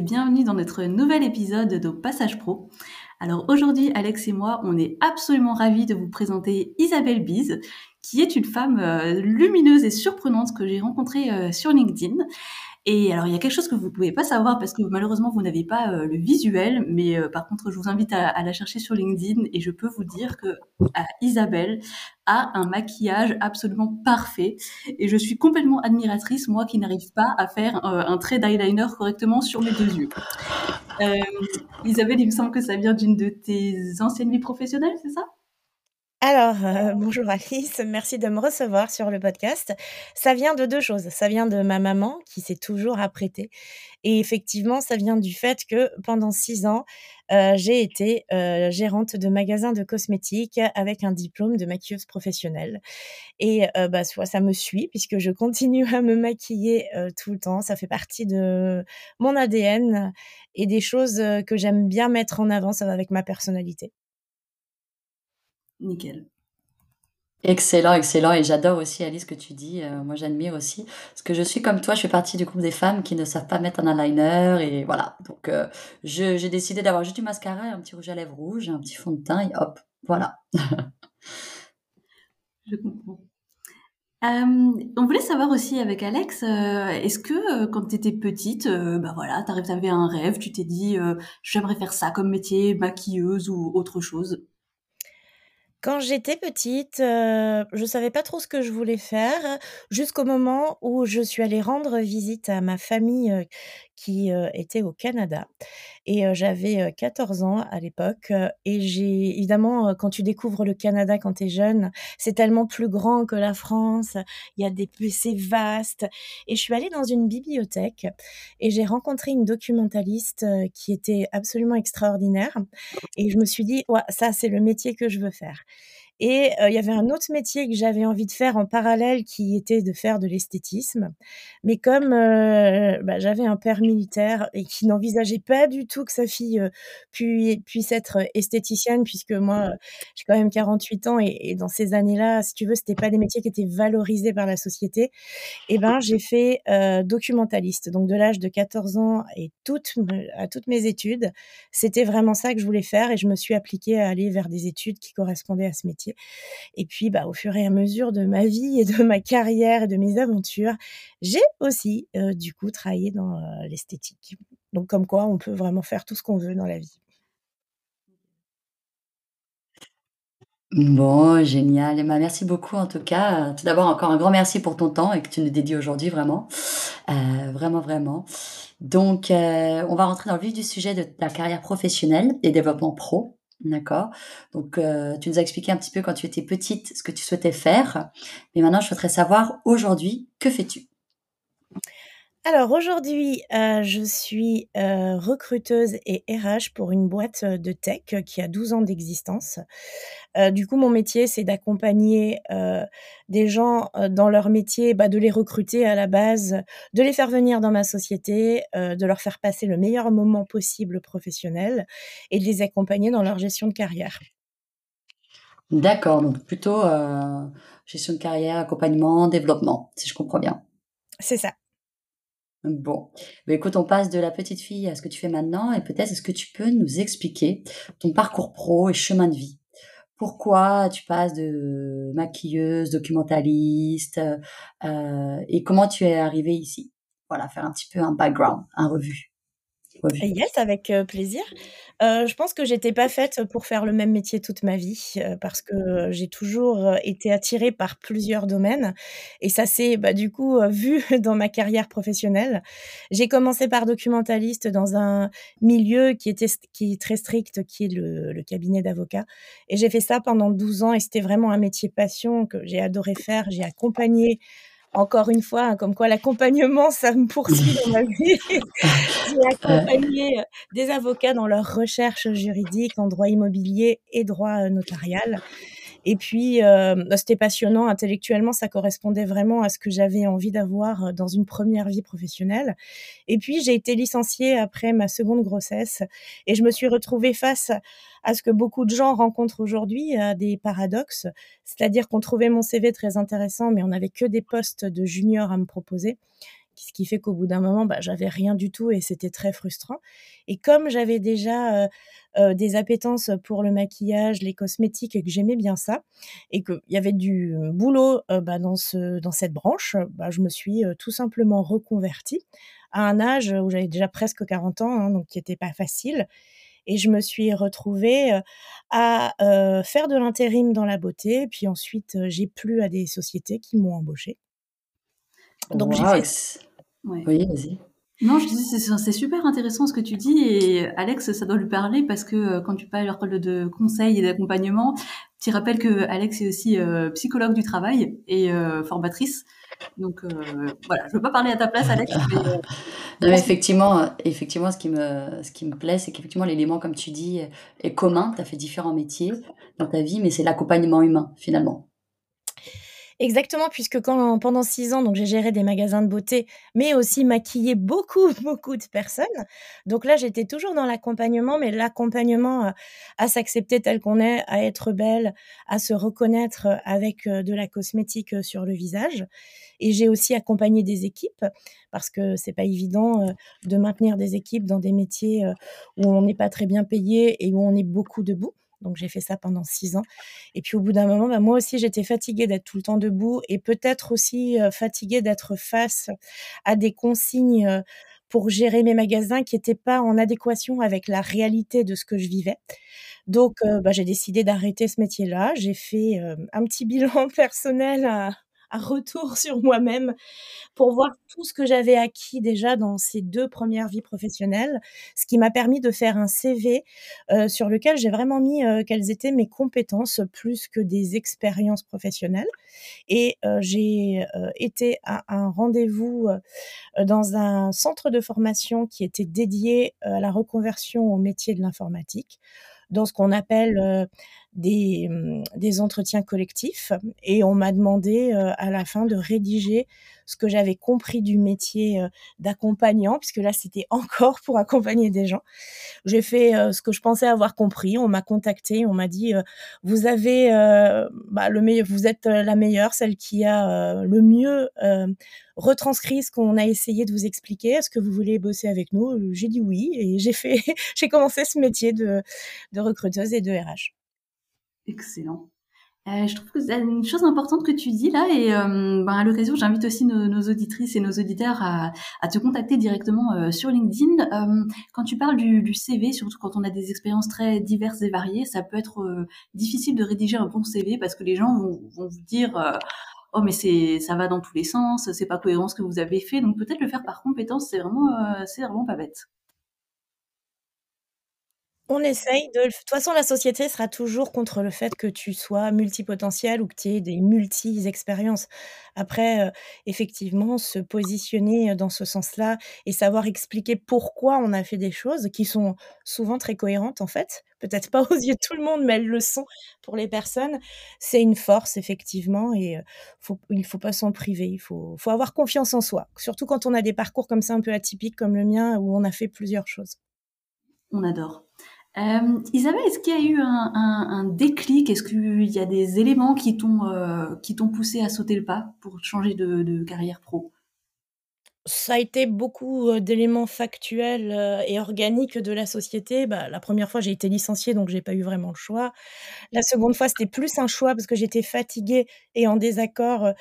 bienvenue dans notre nouvel épisode de Passage Pro. Alors aujourd'hui, Alex et moi, on est absolument ravis de vous présenter Isabelle Bise, qui est une femme euh, lumineuse et surprenante que j'ai rencontrée euh, sur LinkedIn. Et alors, il y a quelque chose que vous ne pouvez pas savoir parce que malheureusement, vous n'avez pas euh, le visuel, mais par contre, je vous invite à, la chercher sur LinkedIn et je peux vous dire que Isabelle a un maquillage absolument parfait. Et je suis complètement admiratrice, moi qui n'arrive pas à faire un trait d'eyeliner correctement sur mes deux yeux. Isabelle, il me semble que ça vient d'une de tes anciennes vies professionnelles, c'est ça? Alors, euh, bonjour Alice, merci de me recevoir sur le podcast. Ça vient de deux choses. Ça vient de ma maman qui s'est toujours apprêtée. Et effectivement, ça vient du fait que pendant six ans, euh, j'ai été euh, gérante de magasin de cosmétiques avec un diplôme de maquilleuse professionnelle. Et bah, ça me suit puisque je continue à me maquiller tout le temps. Ça fait partie de mon ADN et des choses que j'aime bien mettre en avant. Ça va avec ma personnalité. Nickel. Excellent, excellent. Et j'adore aussi, Alice, ce que tu dis. Euh, moi, j'admire aussi. Parce que je suis comme toi, je fais partie du groupe des femmes qui ne savent pas mettre un eyeliner. Et voilà. Donc, euh, j'ai décidé d'avoir juste du mascara et un petit rouge à lèvres rouge, un petit fond de teint. Et hop, voilà. je comprends. Euh, on voulait savoir aussi avec Alex, est-ce que quand tu étais petite, bah voilà, tu avais un rêve, tu t'es dit j'aimerais faire ça comme métier, maquilleuse ou autre chose? Quand j'étais petite, je je savais pas trop ce que je voulais faire, jusqu'au moment où je suis allée rendre visite à ma famille, qui, était au Canada et j'avais, 14 ans à l'époque, et j'ai évidemment, quand tu découvres le Canada quand tu es jeune, c'est tellement plus grand que la France, il y a des c'est vaste et je suis allée dans une bibliothèque et j'ai rencontré une documentaliste, qui était absolument extraordinaire et je me suis dit: «Ouais, ça, c'est le métier que je veux faire». Et il y avait un autre métier que j'avais envie de faire en parallèle qui était de faire de l'esthétisme. Mais comme bah, j'avais un père militaire et qui n'envisageait pas du tout que sa fille puisse être esthéticienne, puisque moi, j'ai quand même 48 ans et, dans ces années-là, si tu veux, c'était pas des métiers qui étaient valorisés par la société. Et ben, j'ai fait documentaliste. Donc de l'âge de 14 ans et toutes, à toutes mes études, c'était vraiment ça que je voulais faire et je me suis appliquée à aller vers des études qui correspondaient à ce métier. Et puis, bah, au fur et à mesure de ma vie et de ma carrière et de mes aventures, j'ai aussi, euh, du coup, travaillé dans euh, l'esthétique. Donc, comme quoi, on peut vraiment faire tout ce qu'on veut dans la vie. Bon, génial. Bah, merci beaucoup en tout cas. Tout d'abord, encore un grand merci pour ton temps et que tu nous dédies aujourd'hui, vraiment. Euh, vraiment, vraiment. Donc, on va rentrer dans le vif du sujet de ta carrière professionnelle et développement pro. D'accord. Donc, euh, tu nous as expliqué un petit peu quand tu étais petite ce que tu souhaitais faire. Mais maintenant, je souhaiterais savoir aujourd'hui, que fais-tu? Alors aujourd'hui, euh, je suis euh, recruteuse et RH pour une boîte de tech qui a 12 ans d'existence. du coup, mon métier, c'est d'accompagner des gens dans leur métier, bah, de les recruter à la base, de les faire venir dans ma société, de leur faire passer le meilleur moment possible professionnel et de les accompagner dans leur gestion de carrière. D'accord, donc plutôt gestion de carrière, accompagnement, développement, si je comprends bien. C'est ça. Bon, bah, écoute, on passe de la petite fille à ce que tu fais maintenant et peut-être est-ce que tu peux nous expliquer ton parcours pro et chemin de vie? Pourquoi tu passes de maquilleuse, documentaliste euh, et comment tu es arrivée ici? Voilà, faire un petit peu un background, un revue. Yes, avec plaisir. je pense que j'étais pas faite pour faire le même métier toute ma vie, parce que j'ai toujours été attirée par plusieurs domaines et ça s'est, bah, du coup, vu dans ma carrière professionnelle. J'ai commencé par documentaliste dans un milieu qui était qui est très strict, qui est le le cabinet d'avocat et j'ai fait ça pendant 12 ans et c'était vraiment un métier passion que j'ai adoré faire. J'ai accompagné encore une fois, hein, comme quoi l'accompagnement, ça me poursuit dans ma vie. J'ai accompagné euh, des avocats dans leur recherche juridique en droit immobilier et droit euh, notarial. Et puis, euh, bah, c'était passionnant intellectuellement, ça correspondait vraiment à ce que j'avais envie d'avoir dans une première vie professionnelle. Et puis, j'ai été licenciée après ma seconde grossesse et je me suis retrouvée face à ce que beaucoup de gens rencontrent aujourd'hui, à des paradoxes. C'est-à-dire qu'on trouvait mon CV très intéressant, mais on n'avait que des postes de junior à me proposer. Ce qui fait qu'au bout d'un moment, bah, j'avais rien du tout et c'était très frustrant. Et comme j'avais déjà des appétences pour le maquillage, les cosmétiques et que j'aimais bien ça, et qu'il y avait du boulot bah, dans cette branche, bah, je me suis tout simplement reconvertie à un âge où j'avais déjà presque 40 ans, hein, donc qui n'était pas facile. Et je me suis retrouvée à faire de l'intérim dans la beauté. Puis ensuite, j'ai plu à des sociétés qui m'ont embauchée. Donc j'ai fait... Oui, vas-y. Non, je disais, c'est super intéressant ce que tu dis et Alex, ça doit lui parler parce que quand tu parles de conseil et d'accompagnement, tu rappelles que Alex est aussi psychologue du travail et formatrice. Donc voilà, je veux pas parler à ta place, Alex. non, mais effectivement, effectivement, ce qui me, ce qui me plaît, c'est qu'effectivement l'élément, comme tu dis, est commun. Tu as fait différents métiers dans ta vie, mais c'est l'accompagnement humain finalement. Exactement, puisque pendant six ans, donc j'ai géré des magasins de beauté, mais aussi maquillé beaucoup, beaucoup de personnes. Donc là, j'étais toujours dans l'accompagnement, mais l'accompagnement à, s'accepter tel qu'on est, à être belle, à se reconnaître avec de la cosmétique sur le visage. Et j'ai aussi accompagné des équipes parce que c'est pas évident de maintenir des équipes dans des métiers où on n'est pas très bien payé et où on est beaucoup debout. Donc j'ai fait ça pendant six ans. Et puis au bout d'un moment, bah, moi aussi j'étais fatiguée d'être tout le temps debout et peut-être aussi fatiguée d'être face à des consignes pour gérer mes magasins qui n'étaient pas en adéquation avec la réalité de ce que je vivais. Donc bah, j'ai décidé d'arrêter ce métier-là. J'ai fait un petit bilan personnel à, retour sur moi-même pour voir tout ce que j'avais acquis déjà dans ces deux premières vies professionnelles, ce qui m'a permis de faire un CV euh, sur lequel j'ai vraiment mis euh, quelles étaient mes compétences plus que des expériences professionnelles. Et euh, j'ai été à un rendez-vous dans un centre de formation qui était dédié à la reconversion au métier de l'informatique dans ce qu'on appelle des, mmh, des entretiens collectifs. Et on m'a demandé à la fin de rédiger ce que j'avais compris du métier d'accompagnant, puisque là c'était encore pour accompagner des gens. J'ai fait ce que je pensais avoir compris. On m'a contacté, on m'a dit vous avez bah, le meilleur, vous êtes la meilleure, celle qui a le mieux retranscrit ce qu'on a essayé de vous expliquer. Est-ce que vous voulez bosser avec nous? J'ai dit oui et j'ai fait, j'ai commencé ce métier de, de recruteuse et de RH. Excellent. Euh, je trouve que c'est une chose importante que tu dis là et euh, ben à l'occasion j'invite aussi nos, nos, auditrices et nos auditeurs à, à te contacter directement euh, sur LinkedIn. Euh, quand tu parles du, du, CV, surtout quand on a des expériences très diverses et variées, ça peut être euh, difficile de rédiger un bon CV parce que les gens vont, vont vous dire oh mais c'est ça va dans tous les sens, c'est pas cohérent ce que vous avez fait. Donc peut-être le faire par compétence, c'est vraiment c'est vraiment pas bête. On essaye de de toute façon, la société sera toujours contre le fait que tu sois multipotentiel ou que tu aies des multi-expériences. Après, effectivement, se positionner, dans ce sens-là et savoir expliquer pourquoi on a fait des choses qui sont souvent très cohérentes, en fait. Peut-être pas aux yeux de tout le monde, mais elles le sont pour les personnes. C'est une force effectivement et faut il faut pas s'en priver. Il faut avoir confiance en soi, surtout quand on a des parcours comme ça un peu atypiques comme le mien où on a fait plusieurs choses. On adore. Euh, Isabelle, est-ce qu'il y a eu un, déclic? Est-ce qu'il y a des éléments qui t'ont euh, qui t'ont poussé à sauter le pas pour changer de, carrière pro? Ça a été beaucoup euh, d'éléments factuels et organiques de la société. Bah, la première fois, j'ai été licenciée, donc j'ai pas eu vraiment le choix. La seconde fois, c'était plus un choix parce que j'étais fatiguée et en désaccord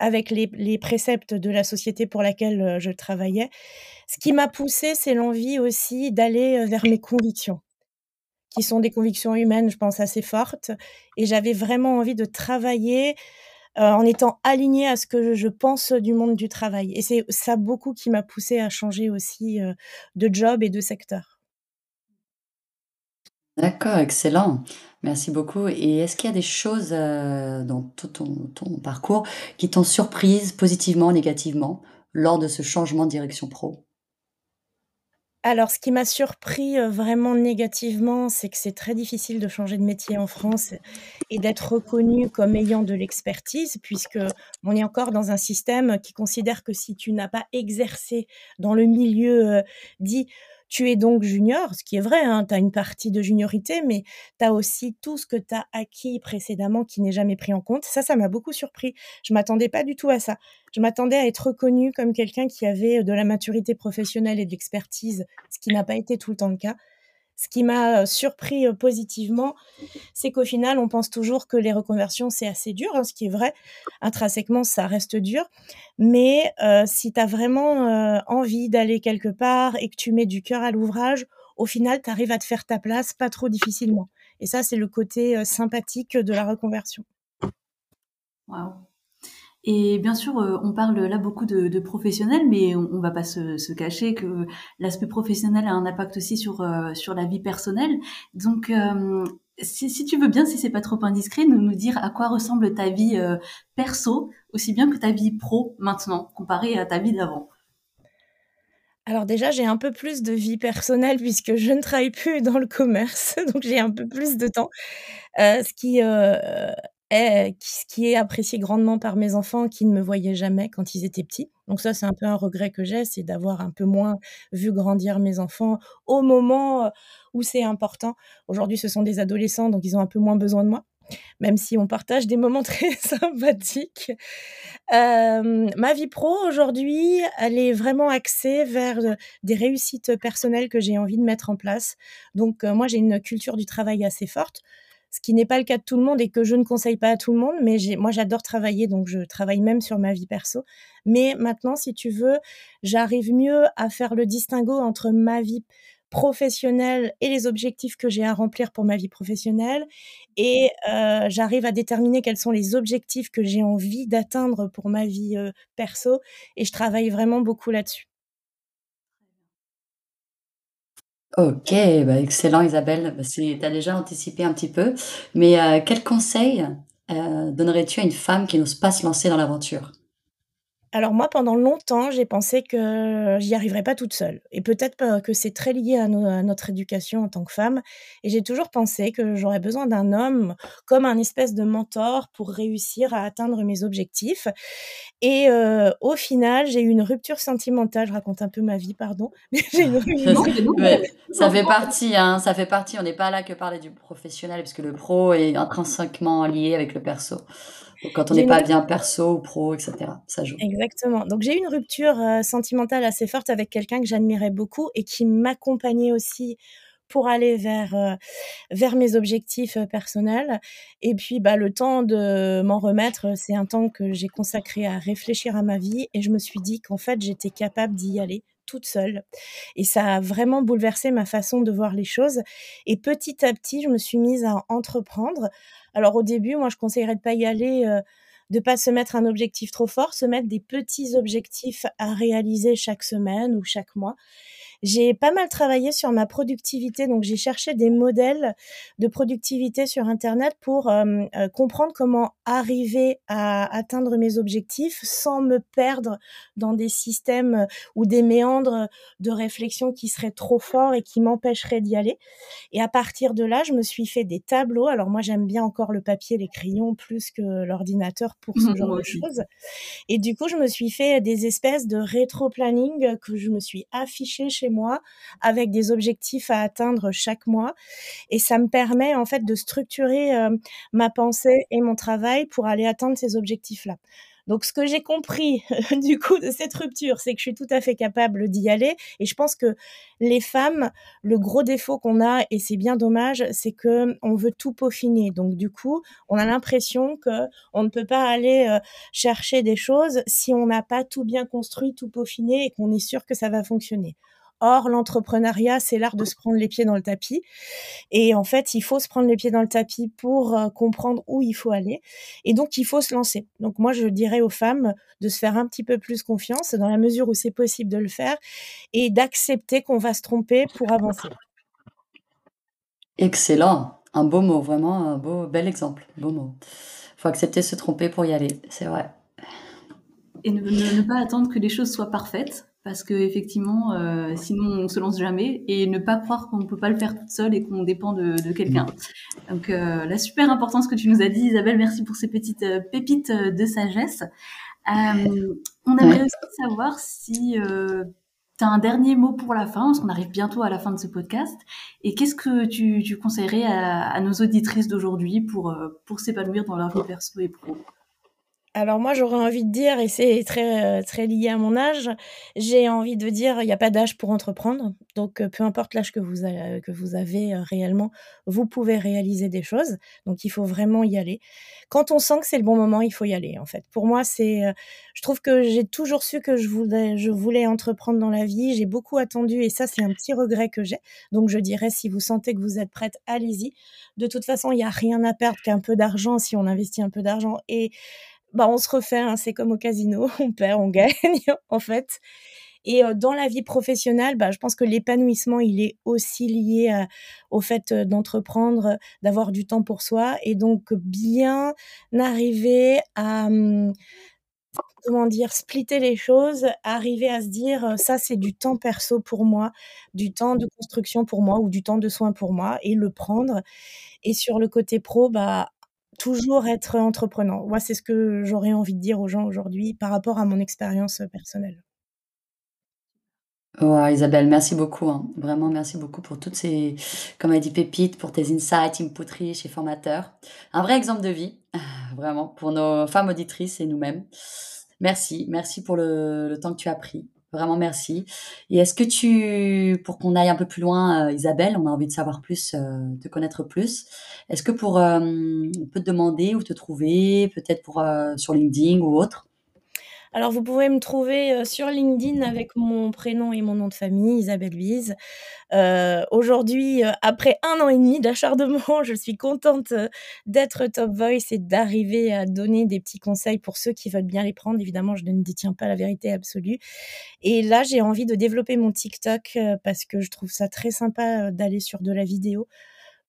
avec les, préceptes de la société pour laquelle je travaillais. Ce qui m'a poussée, c'est l'envie aussi d'aller vers mes convictions qui sont des convictions humaines, je pense, assez fortes. Et j'avais vraiment envie de travailler euh, en étant alignée à ce que je pense du monde du travail. Et c'est ça beaucoup qui m'a poussée à changer aussi euh, de job et de secteur. D'accord, excellent. Merci beaucoup. Et est-ce qu'il y a des choses euh, dans tout ton, ton parcours qui t'ont surprise positivement, négativement, lors de ce changement de direction pro? Alors, ce qui m'a surpris, vraiment négativement, c'est que c'est très difficile de changer de métier en France et d'être reconnu comme ayant de l'expertise puisque on est encore dans un système qui considère que si tu n'as pas exercé dans le milieu, dit Tu es donc junior, ce qui est vrai, hein, tu as une partie de juniorité, mais tu as aussi tout ce que tu as acquis précédemment qui n'est jamais pris en compte. Ça, ça m'a beaucoup surpris. Je m'attendais pas du tout à ça. Je m'attendais à être reconnue comme quelqu'un qui avait de la maturité professionnelle et de l'expertise, ce qui n'a pas été tout le temps le cas. Ce qui m'a surpris positivement, c'est qu'au final, on pense toujours que les reconversions, c'est assez dur, hein, ce qui est vrai. Intrinsèquement, ça reste dur. Mais si tu as vraiment envie d'aller quelque part et que tu mets du cœur à l'ouvrage, au final, tu arrives à te faire ta place pas trop difficilement. Et ça, c'est le côté sympathique de la reconversion. Et bien sûr, euh, on parle là beaucoup de, professionnels, mais on, ne va pas se, cacher que l'aspect professionnel a un impact aussi sur euh, sur la vie personnelle. Donc, euh, si, tu veux bien, si c'est pas trop indiscret, nous nous dire à quoi ressemble ta vie perso, aussi bien que ta vie pro maintenant, comparée à ta vie d'avant. Alors déjà, j'ai un peu plus de vie personnelle puisque je ne travaille plus dans le commerce, donc j'ai un peu plus de temps, ce qui ce qui est apprécié grandement par mes enfants qui ne me voyaient jamais quand ils étaient petits. Donc ça, c'est un peu un regret que j'ai, c'est d'avoir un peu moins vu grandir mes enfants au moment où c'est important. Aujourd'hui, ce sont des adolescents, donc ils ont un peu moins besoin de moi, même si on partage des moments très sympathiques. Ma vie pro aujourd'hui, elle est vraiment axée vers des réussites personnelles que j'ai envie de mettre en place. Donc moi, j'ai une culture du travail assez forte ce qui n'est pas le cas de tout le monde et que je ne conseille pas à tout le monde. Mais moi, j'adore travailler, donc je travaille même sur ma vie perso. Mais maintenant, si tu veux, j'arrive mieux à faire le distinguo entre ma vie professionnelle et les objectifs que j'ai à remplir pour ma vie professionnelle. Et euh, j'arrive à déterminer quels sont les objectifs que j'ai envie d'atteindre pour ma vie euh, perso. Et je travaille vraiment beaucoup là-dessus. OK, bah, excellent Isabelle. Bah, tu as déjà anticipé un petit peu, mais euh, quel conseil, euh, donnerais-tu à une femme qui n'ose pas se lancer dans l'aventure? Alors moi, pendant longtemps, j'ai pensé que j'y arriverais pas toute seule. Et peut-être que c'est très lié à, notre éducation en tant que femme. Et j'ai toujours pensé que j'aurais besoin d'un homme comme un espèce de mentor pour réussir à atteindre mes objectifs. Et euh, au final, j'ai eu une rupture sentimentale. Je raconte un peu ma vie, pardon. j'ai une rupture. ça fait partie, hein, ça fait partie. On n'est pas là que parler du professionnel, puisque le pro est intrinsèquement lié avec le perso quand on n'est pas bien perso ou pro, etc. Ça joue. Exactement. Donc j'ai eu une rupture euh, sentimentale assez forte avec quelqu'un que j'admirais beaucoup et qui m'accompagnait aussi pour aller vers euh, vers mes objectifs euh, personnels. Et puis bah le temps de m'en remettre, c'est un temps que j'ai consacré à réfléchir à ma vie et je me suis dit qu'en fait j'étais capable d'y aller toute seule. Et ça a vraiment bouleversé ma façon de voir les choses. Et petit à petit, je me suis mise à entreprendre. Alors au début, moi, je conseillerais de pas y aller, euh, de pas se mettre un objectif trop fort, se mettre des petits objectifs à réaliser chaque semaine ou chaque mois. J'ai pas mal travaillé sur ma productivité, donc j'ai cherché des modèles de productivité sur Internet pour euh, euh, comprendre comment arriver à atteindre mes objectifs sans me perdre dans des systèmes ou des méandres de réflexion qui seraient trop forts et qui m'empêcheraient d'y aller. Et à partir de là, je me suis fait des tableaux. Alors moi, j'aime bien encore le papier, les crayons plus que l'ordinateur pour ce genre de choses. Et du coup, je me suis fait des espèces de rétro-planning que je me suis affiché chez moi avec des objectifs à atteindre chaque mois. Et ça me permet en fait de structurer euh, ma pensée et mon travail pour aller atteindre ces objectifs-là. Donc, ce que j'ai compris du coup de cette rupture, c'est que je suis tout à fait capable d'y aller. Et je pense que les femmes, le gros défaut qu'on a, et c'est bien dommage, c'est que on veut tout peaufiner. Donc, du coup, on a l'impression que on ne peut pas aller euh, chercher des choses si on n'a pas tout bien construit, tout peaufiné et qu'on est sûr que ça va fonctionner. Or, l'entrepreneuriat, c'est l'art de se prendre les pieds dans le tapis. Et en fait, il faut se prendre les pieds dans le tapis pour euh, comprendre où il faut aller. Et donc, il faut se lancer. Donc, moi, je dirais aux femmes de se faire un petit peu plus confiance dans la mesure où c'est possible de le faire et d'accepter qu'on va se tromper pour avancer. Excellent. Un beau mot, vraiment un beau, bel exemple. Beau mot. Il faut accepter de se tromper pour y aller, c'est vrai. Et ne pas attendre que les choses soient parfaites parce que effectivement, euh, sinon on se lance jamais et ne pas croire qu'on ne peut pas le faire toute seule et qu'on dépend de, de quelqu'un. Donc euh, la super importance que tu nous as dit, Isabelle, merci pour ces petites euh, pépites de sagesse. on aimerait aussi savoir si tu as un dernier mot pour la fin, parce qu'on arrive bientôt à la fin de ce podcast. Et qu'est-ce que tu, tu conseillerais à, à nos auditrices d'aujourd'hui pour, pour s'épanouir dans leur vie perso et pro? Alors moi, j'aurais envie de dire, et c'est très, très lié à mon âge, j'ai envie de dire, il n'y a pas d'âge pour entreprendre. Donc, peu importe l'âge que vous, que vous avez réellement, vous pouvez réaliser des choses. Donc, il faut vraiment y aller. Quand on sent que c'est le bon moment, il faut y aller, en fait. Pour moi, c'est, je trouve que j'ai toujours su que je voulais, je voulais entreprendre dans la vie. J'ai beaucoup attendu, et ça, c'est un petit regret que j'ai. Donc, je dirais, si vous sentez que vous êtes prête, allez-y. De toute façon, il n'y a rien à perdre qu'un peu d'argent si on investit un peu d'argent. Et bah, on se refait, hein, c'est comme au casino, on perd, on gagne, en fait. Et dans la vie professionnelle, bah, je pense que l'épanouissement, il est aussi lié au fait d'entreprendre, d'avoir du temps pour soi, et donc bien arriver à mmh, comment dire, splitter les choses, arriver à se dire ça c'est du temps perso pour moi, du temps de construction pour moi ou du temps de soins pour moi et le prendre. Et sur le côté pro, bah toujours être entreprenant. Moi, c'est ce que j'aurais envie de dire aux gens aujourd'hui par rapport à mon expérience personnelle. Ouais, Isabelle, merci beaucoup. Hein. Vraiment, merci beaucoup pour toutes ces, comme a dit Pépite, pour tes insights, input riches et formateurs. Un vrai exemple de vie, vraiment, pour nos femmes auditrices et nous-mêmes. Merci, merci pour le temps que tu as pris. Vraiment merci. Et est-ce que tu, pour qu'on aille un peu plus loin, euh, Isabelle, on a envie de savoir plus, euh, te connaître plus. Est-ce que pour, euh, on peut te demander où te trouver, peut-être pour sur LinkedIn ou autre alors, vous pouvez me trouver euh, sur LinkedIn avec mon prénom et mon nom de famille, Isabelle Bise. Euh, aujourd'hui, euh, après un an et demi d'acharnement, je suis contente d'être Top Voice et d'arriver à donner des petits conseils pour ceux qui veulent bien les prendre. Évidemment, je ne détiens pas la vérité absolue. Et là, j'ai envie de développer mon TikTok parce que je trouve ça très sympa d'aller sur de la vidéo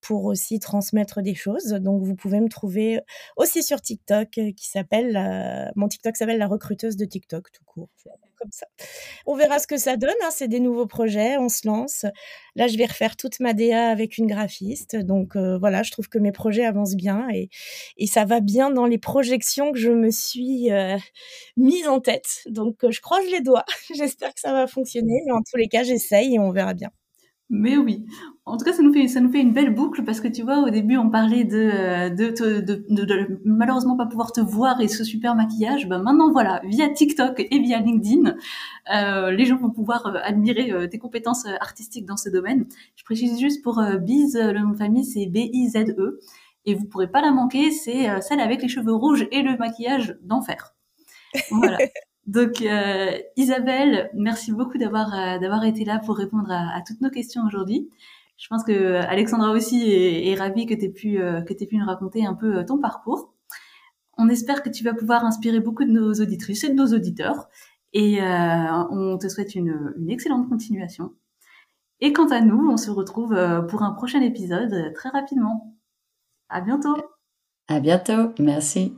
pour aussi transmettre des choses. Donc, vous pouvez me trouver aussi sur TikTok, euh, qui s'appelle, mon TikTok s'appelle la recruteuse de TikTok, tout court. Comme ça. On verra ce que ça donne. Hein, c'est des nouveaux projets, on se lance. Là, je vais refaire toute ma DA avec une graphiste. Donc euh, voilà, je trouve que mes projets avancent bien et, et, ça va bien dans les projections que je me suis euh, mise en tête. Donc je croise les doigts. J'espère que ça va fonctionner. Mais en tous les cas, j'essaye et on verra bien. Mais oui. En tout cas, ça nous fait ça nous fait une belle boucle parce que tu vois, au début, on parlait de euh, de, de, de, de, malheureusement pas pouvoir te voir et ce super maquillage. Ben maintenant, voilà, via TikTok et via LinkedIn, euh, les gens vont pouvoir euh, admirer euh, tes compétences artistiques dans ce domaine. Je précise juste pour Biz, le nom de famille c'est B I Z E et vous pourrez pas la manquer. C'est celle avec les cheveux rouges et le maquillage d'enfer. Voilà. Donc euh, Isabelle, merci beaucoup d'avoir euh, d'avoir été là pour répondre à, toutes nos questions aujourd'hui. Je pense que Alexandra aussi est, ravie que tu aies pu euh, que tu pu nous raconter un peu ton parcours. On espère que tu vas pouvoir inspirer beaucoup de nos auditrices et de nos auditeurs. Et on te souhaite une, une excellente continuation. Et quant à nous, on se retrouve pour un prochain épisode très rapidement. À bientôt. À bientôt. Merci.